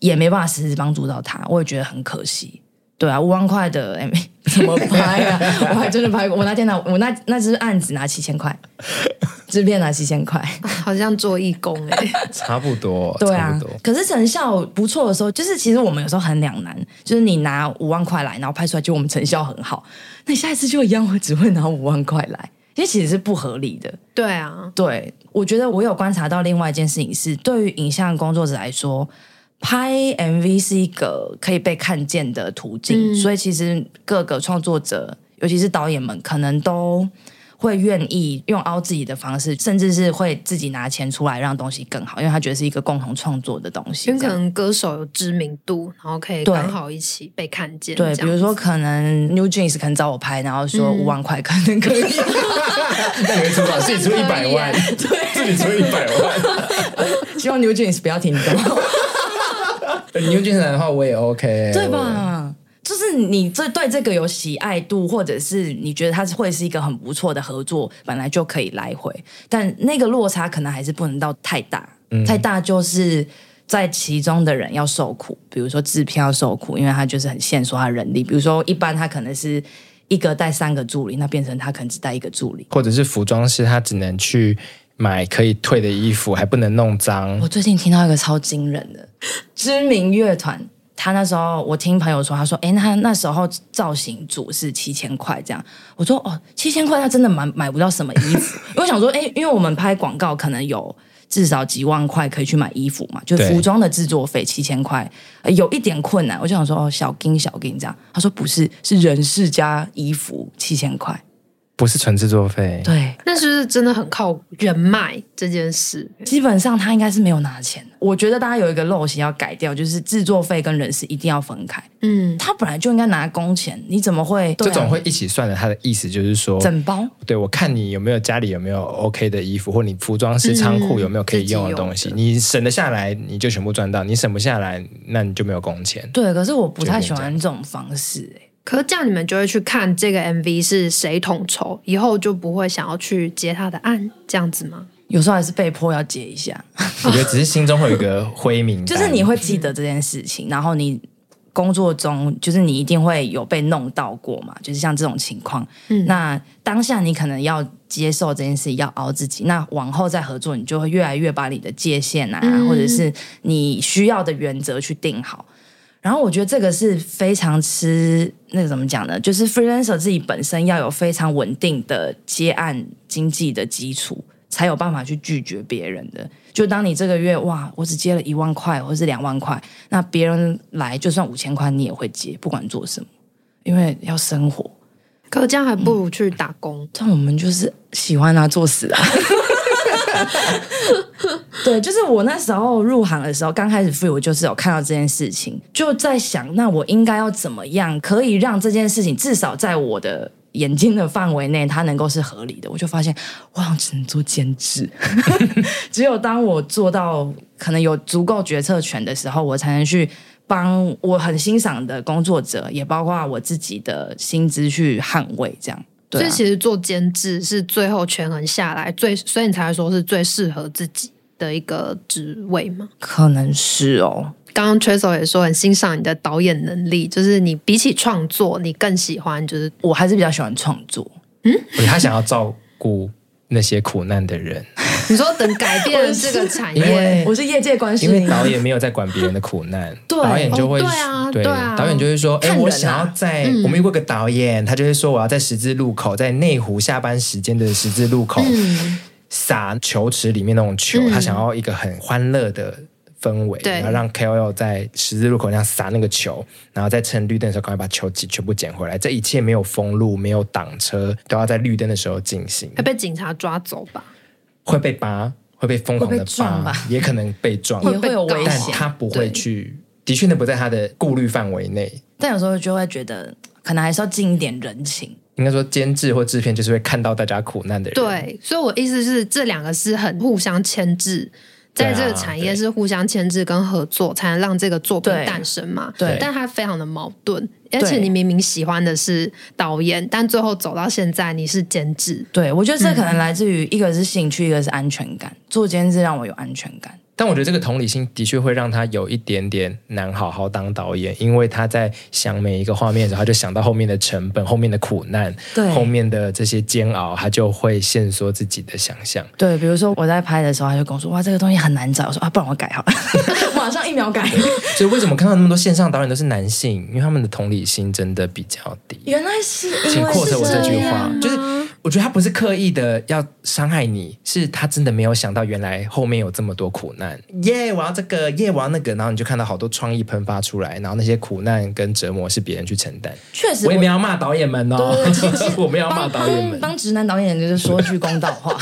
也没办法实质帮助到他，我也觉得很可惜。对啊，五万块的 MV [laughs] 怎么拍啊？[laughs] 我还真的拍过。我那天拿我那那支案子拿七千块，[laughs] 制片拿七千块，好像做义工哎、欸，差不多。对啊，差不多。可是成效不错的时候，就是其实我们有时候很两难，就是你拿五万块来，然后拍出来就我们成效很好，那你下一次就一样会只会拿五万块来，因为其实是不合理的。对啊，对，我觉得我有观察到另外一件事情是，对于影像工作者来说。拍 MV 是一个可以被看见的途径，嗯、所以其实各个创作者，尤其是导演们，可能都会愿意用凹自己的方式，甚至是会自己拿钱出来让东西更好，因为他觉得是一个共同创作的东西。因为可能歌手有知名度，然后可以刚好一起被看见。对，比如说可能 New Jeans 可能找我拍，然后说五万块可能可以，[laughs] 那你会出多少？自己出一百万，对，自己出一百万。[laughs] [laughs] 希望 New Jeans 不要听到。你用精神的话，我也 OK，对吧？就是你这对这个有喜爱度，或者是你觉得它会是一个很不错的合作，本来就可以来回。但那个落差可能还是不能到太大，嗯、太大就是在其中的人要受苦。比如说制片要受苦，因为他就是很限缩他人力。比如说一般他可能是一个带三个助理，那变成他可能只带一个助理，或者是服装师他只能去。买可以退的衣服还不能弄脏。我最近听到一个超惊人的知名乐团，他那时候我听朋友说，他说：“哎，那那时候造型组是七千块这样。”我说：“哦，七千块，他真的买买不到什么衣服。[laughs] ”我想说：“哎，因为我们拍广告可能有至少几万块可以去买衣服嘛，就服装的制作费七千块，有一点困难。”我就想说：“哦，小金小金这样。”他说：“不是，是人事加衣服七千块。”不是纯制作费，对，那是不是真的很靠人脉这件事？基本上他应该是没有拿钱。我觉得大家有一个陋习要改掉，就是制作费跟人事一定要分开。嗯，他本来就应该拿工钱，你怎么会？这种会一起算的。他的意思就是说，整包。对，我看你有没有家里有没有 OK 的衣服，或你服装师仓库有没有可以用的东西，嗯、你省得下来你就全部赚到，你省不下来那你就没有工钱。对，可是我不太喜欢这种方式、欸，可是这样你们就会去看这个 MV 是谁统筹，以后就不会想要去接他的案，这样子吗？有时候还是被迫要接一下。我觉得只是心中会有一个灰名，就是你会记得这件事情，然后你工作中就是你一定会有被弄到过嘛，就是像这种情况。嗯，那当下你可能要接受这件事，要熬自己。那往后再合作，你就会越来越把你的界限啊，嗯、或者是你需要的原则去定好。然后我觉得这个是非常吃那个怎么讲呢？就是 freelancer 自己本身要有非常稳定的接案经济的基础，才有办法去拒绝别人的。就当你这个月哇，我只接了一万块或是两万块，那别人来就算五千块你也会接，不管做什么，因为要生活。可这样还不如去打工。像、嗯、我们就是喜欢啊，作死啊。[laughs] 对，就是我那时候入行的时候，刚开始 free，我就是有看到这件事情，就在想，那我应该要怎么样可以让这件事情至少在我的眼睛的范围内，它能够是合理的。我就发现，我好像只能做兼职，[laughs] 只有当我做到可能有足够决策权的时候，我才能去帮我很欣赏的工作者，也包括我自己的薪资去捍卫这样。对啊，所以其实做监制是最后权衡下来最，所以你才会说是最适合自己的一个职位吗？可能是哦。刚刚 Tresor 也说很欣赏你的导演能力，就是你比起创作，你更喜欢就是我还是比较喜欢创作。嗯，他想要照顾那些苦难的人。[laughs] [laughs] 你说等改变了这个产业，[laughs] [laughs] 我是业界关系，因为导演没有在管别人的苦难，对。导演就会、哦、对啊，对啊，导演就会说，哎、啊，我想要在、嗯、我们遇过个导演，他就会说我要在十字路口，在内湖下班时间的十字路口、嗯、撒球池里面那种球，嗯、他想要一个很欢乐的氛围，然后让 KOL 在十字路口那样撒那个球，然后在趁绿灯的时候赶快把球捡全部捡回来，这一切没有封路，没有挡车，都要在绿灯的时候进行，会被警察抓走吧？会被扒。会被疯狂的扒，也可能被撞，[laughs] 也会有危险。但他不会去，的确那不在他的顾虑范围内。但有时候就会觉得，可能还是要尽一点人情。应该说，监制或制片就是会看到大家苦难的人。对，所以我意思是，这两个是很互相牵制。在这个产业是互相牵制跟合作，才能让这个作品诞生嘛。对，但它非常的矛盾，而且你明明喜欢的是导演，但最后走到现在你是监制。对，我觉得这可能来自于一个是兴趣，嗯、一个是安全感。做监制让我有安全感。但我觉得这个同理心的确会让他有一点点难好好当导演，因为他在想每一个画面的时候，他就想到后面的成本、后面的苦难、对后面的这些煎熬，他就会限缩自己的想象。对，比如说我在拍的时候，他就跟我说：“哇，这个东西很难找。”我说：“啊，不然我改好了，[laughs] [laughs] 马上一秒改。”所以为什么看到那么多线上导演都是男性？因为他们的同理心真的比较低。原来是，请扩成我这句话，就是我觉得他不是刻意的要伤害你，是他真的没有想到原来后面有这么多苦难。耶、yeah,，我要这个，耶、yeah,，我要那个，然后你就看到好多创意喷发出来，然后那些苦难跟折磨是别人去承担。确实我，我也没有骂导演们哦，[laughs] 我们要骂导演们。帮直男导演就是说句公道话，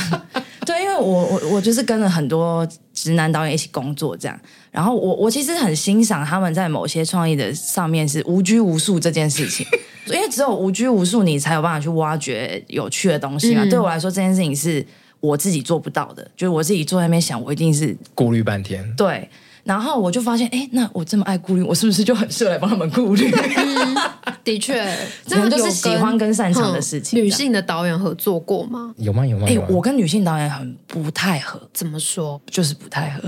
对，因为我我我就是跟了很多直男导演一起工作这样，然后我我其实很欣赏他们在某些创意的上面是无拘无束这件事情，[laughs] 因为只有无拘无束，你才有办法去挖掘有趣的东西嘛。嗯、对我来说，这件事情是。我自己做不到的，就是我自己坐在那边想，我一定是顾虑半天。对，然后我就发现，哎，那我这么爱顾虑，我是不是就很适合来帮他们顾虑？嗯、的确，[laughs] 这个就是喜欢跟擅长的事情。女性的导演合作过吗？有吗？有吗？哎，我跟女性导演很不太合。怎么说？就是不太合。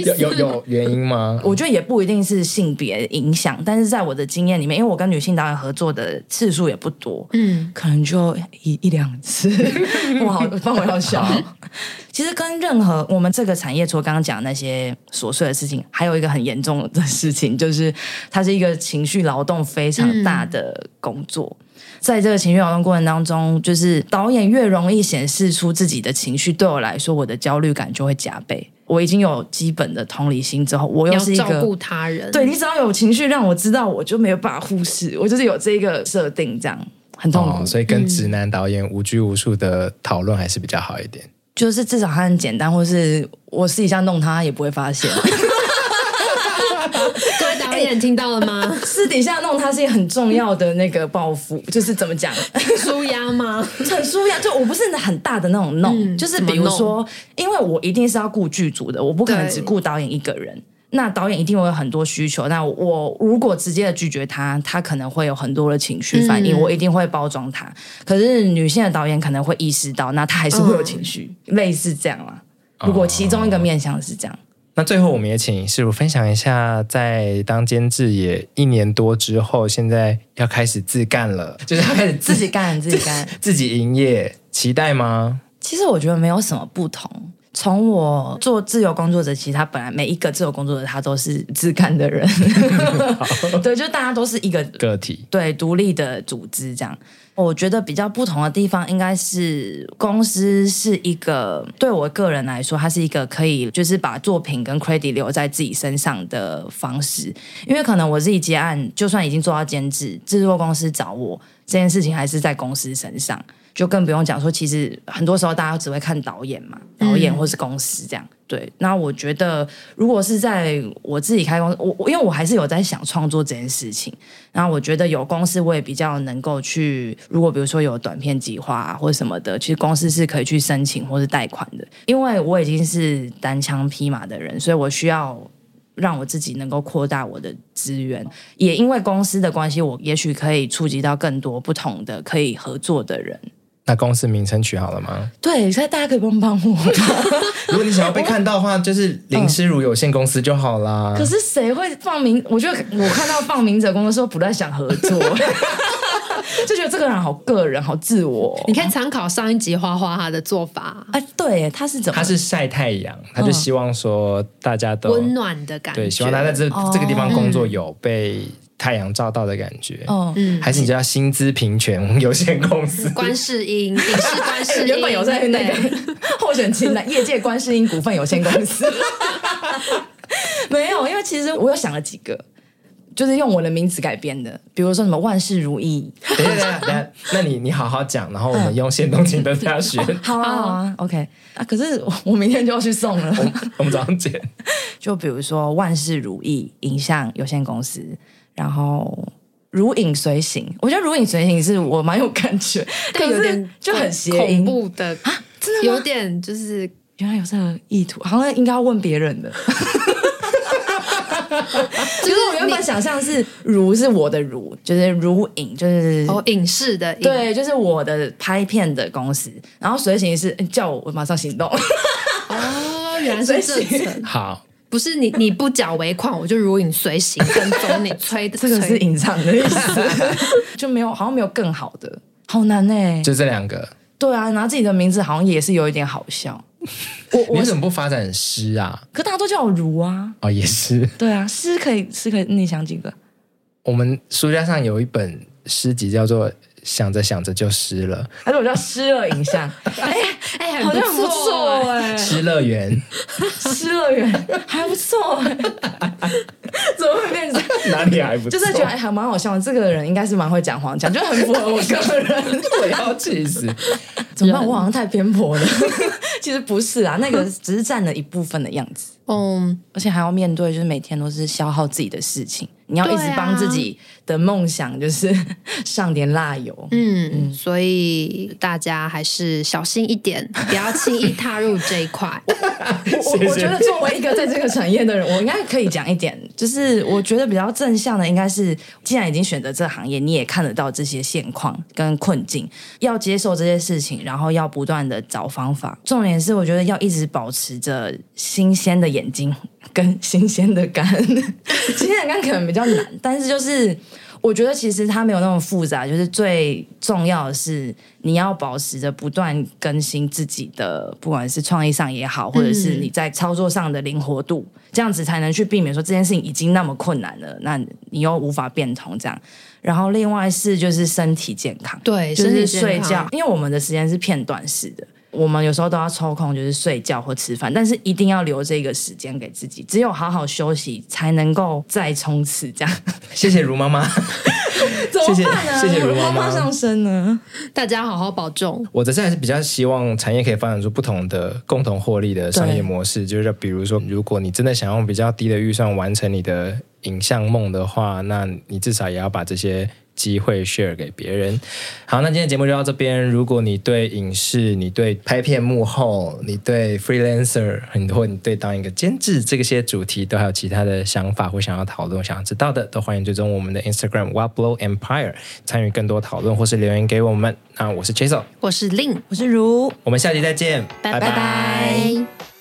有有有原因吗？我觉得也不一定是性别影响，但是在我的经验里面，因为我跟女性导演合作的次数也不多，嗯，可能就一一两次。[laughs] 哇，帮我要笑。其实跟任何我们这个产业，除了刚刚讲那些琐碎的事情，还有一个很严重的事情，就是它是一个情绪劳动非常大的工作。嗯在这个情绪劳动过程当中，就是导演越容易显示出自己的情绪，对我来说，我的焦虑感就会加倍。我已经有基本的同理心之后，我又是一个照顾他人。对，你只要有情绪让我知道，我就没有办法忽视。我就是有这个设定，这样很痛苦。哦，所以跟直男导演无拘无束的讨论还是比较好一点。就是至少他很简单，或是我私底下弄他，他也不会发现。听到了吗？[laughs] 私底下弄他是一个很重要的那个报复，[laughs] 就是怎么讲，[laughs] 舒压吗？很舒压，就我不是很大的那种弄，嗯、就是比如说，因为我一定是要顾剧组的，我不可能只顾导演一个人。那导演一定会有很多需求，那我如果直接的拒绝他，他可能会有很多的情绪反应，嗯、我一定会包装他。可是女性的导演可能会意识到，那他还是会有情绪，嗯、类似这样啦。如果其中一个面向是这样。那最后，我们也请师傅分享一下，在当监制也一年多之后，现在要开始自干了，[laughs] 就是要开始自己干、自己干、自己营业，期待吗？其实我觉得没有什么不同。从我做自由工作者，其实他本来每一个自由工作者，他都是自干的人，好 [laughs] 对，就大家都是一个个体，对，独立的组织这样。我觉得比较不同的地方，应该是公司是一个对我个人来说，它是一个可以就是把作品跟 credit 留在自己身上的方式。因为可能我自己接案，就算已经做到监制，制作公司找我这件事情，还是在公司身上。就更不用讲说，其实很多时候大家只会看导演嘛，导演或是公司这样。嗯、对，那我觉得如果是在我自己开公司，我我因为我还是有在想创作这件事情。然后我觉得有公司，我也比较能够去，如果比如说有短片计划啊，或者什么的，其实公司是可以去申请或是贷款的。因为我已经是单枪匹马的人，所以我需要让我自己能够扩大我的资源。也因为公司的关系，我也许可以触及到更多不同的可以合作的人。那公司名称取好了吗？对，所以大家可以帮帮我。[laughs] 如果你想要被看到的话，就是林诗如有限公司就好啦。可是谁会放名？我觉得我看到放名者公司的时候，不太想合作，[laughs] 就觉得这个人好个人，好自我。你可以参考上一集花花他的做法。哎，对，他是怎么？他是晒太阳，他就希望说大家都温暖的感觉。对，希望他在这这个地方工作有被。太阳照到的感觉，哦，嗯，还是你叫薪资平权有限公司？[laughs] 观世音，影视观世音，原本有在那个 [laughs] 候选清单，业界观世音股份有限公司，[laughs] 没有，因为其实我有想了几个，就是用我的名字改编的，比如说什么万事如意。等一下，等一下，那你你好好讲，然后我们用现东青的大学。好啊，好啊，OK 啊，可是我明天就要去送了，我，我们早上见。就比如说万事如意影像有限公司。然后如影随形，我觉得如影随形是我蛮有感觉，[laughs] 但有点就很恐怖的啊，真的有点就是原来有这个意图，好像应该要问别人的。其 [laughs] 实我原本想象是如是我的如，就是如影，就是哦影视的影，对，就是我的拍片的公司。然后随行是叫我，我马上行动。哦，原来是这层 [laughs] 好。不是你，[laughs] 你不缴尾款，我就如影随形跟踪你催的，[laughs] 这个是隐藏的意思，[laughs] 就没有，好像没有更好的，好难呢、欸。就这两个，对啊，拿自己的名字好像也是有一点好笑。我我为什么不发展诗啊？可大家都叫我如啊。哦，也是。对啊，诗可以，诗可以，你想几个？我们书架上有一本诗集，叫做。想着想着就湿了，还是我叫湿了影像？哎 [laughs] 哎、欸，好像不错哎，湿乐园，湿乐园还不错哎，[laughs] 怎么会变成哪里还不错？就是觉得哎还蛮好笑的，这个人应该是蛮会讲话讲，就很符合我个人，[laughs] 我要气死！怎么办？我好像太偏颇了。其实不是啊，那个只是占了一部分的样子。嗯，而且还要面对，就是每天都是消耗自己的事情。你要一直帮自己的梦想，就是 [laughs] 上点蜡油。嗯嗯，所以大家还是小心一点，不要轻易踏入这一块。我 [laughs] 我觉得作为一个在这个产业的人，我应该可以讲一点，就是我觉得比较正向的，应该是既然已经选择这个行业，你也看得到这些现况跟困境，要接受这些事情，然后要不断的找方法。重点是，我觉得要一直保持着新鲜的眼睛。跟新鲜的肝，新鲜的肝可能比较难，但是就是我觉得其实它没有那么复杂，就是最重要的是你要保持着不断更新自己的，不管是创意上也好，或者是你在操作上的灵活度，嗯、这样子才能去避免说这件事情已经那么困难了，那你又无法变通这样。然后另外是就是身体健康，对，就是睡觉，因为我们的时间是片段式的。我们有时候都要抽空，就是睡觉或吃饭，但是一定要留这个时间给自己。只有好好休息，才能够再冲刺。这样，[laughs] 谢谢如妈妈，[laughs] 怎么办呢？谢谢如妈妈上身呢。大家好好保重。我的这还是比较希望产业可以发展出不同的共同获利的商业模式，就是比如说，如果你真的想用比较低的预算完成你的影像梦的话，那你至少也要把这些。机会 share 给别人。好，那今天节目就到这边。如果你对影视、你对拍片幕后、你对 freelancer，很多你对当一个监制这些主题都还有其他的想法或想要讨论、想要知道的，都欢迎追踪我们的 Instagram Wild Blow Empire，参与更多讨论或是留言给我们。那我是 Jason，我是 Lin，我是如，我们下期再见，拜拜。拜拜。